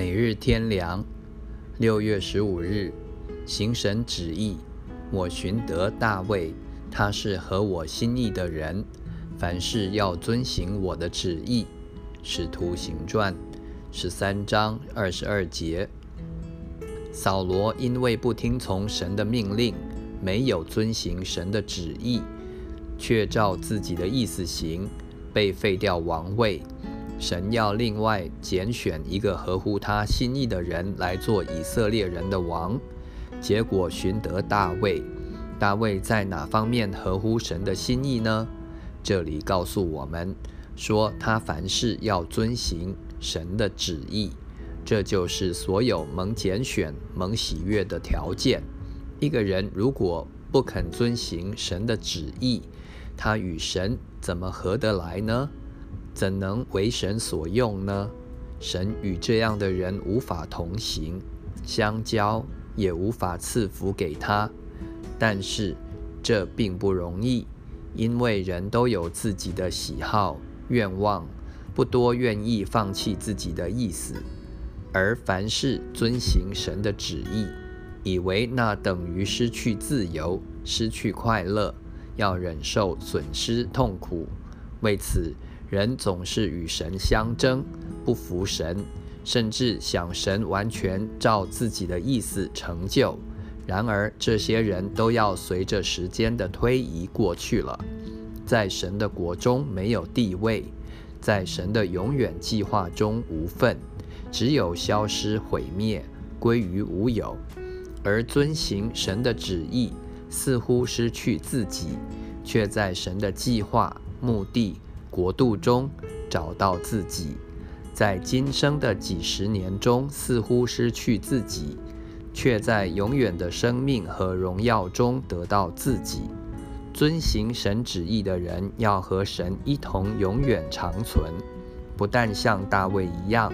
每日天良，六月十五日，行神旨意。我寻得大卫，他是合我心意的人，凡事要遵行我的旨意。使徒行传十三章二十二节。扫罗因为不听从神的命令，没有遵行神的旨意，却照自己的意思行，被废掉王位。神要另外拣选一个合乎他心意的人来做以色列人的王，结果寻得大卫。大卫在哪方面合乎神的心意呢？这里告诉我们说，他凡事要遵行神的旨意，这就是所有蒙拣选、蒙喜悦的条件。一个人如果不肯遵行神的旨意，他与神怎么合得来呢？怎能为神所用呢？神与这样的人无法同行，相交也无法赐福给他。但是这并不容易，因为人都有自己的喜好、愿望，不多愿意放弃自己的意思，而凡事遵行神的旨意，以为那等于失去自由、失去快乐，要忍受损失、痛苦。为此。人总是与神相争，不服神，甚至想神完全照自己的意思成就。然而，这些人都要随着时间的推移过去了，在神的国中没有地位，在神的永远计划中无份，只有消失、毁灭、归于无有。而遵行神的旨意，似乎失去自己，却在神的计划、目的。国度中找到自己，在今生的几十年中似乎失去自己，却在永远的生命和荣耀中得到自己。遵行神旨意的人要和神一同永远长存，不但像大卫一样，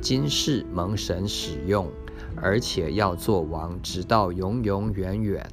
今世蒙神使用，而且要做王，直到永永远远。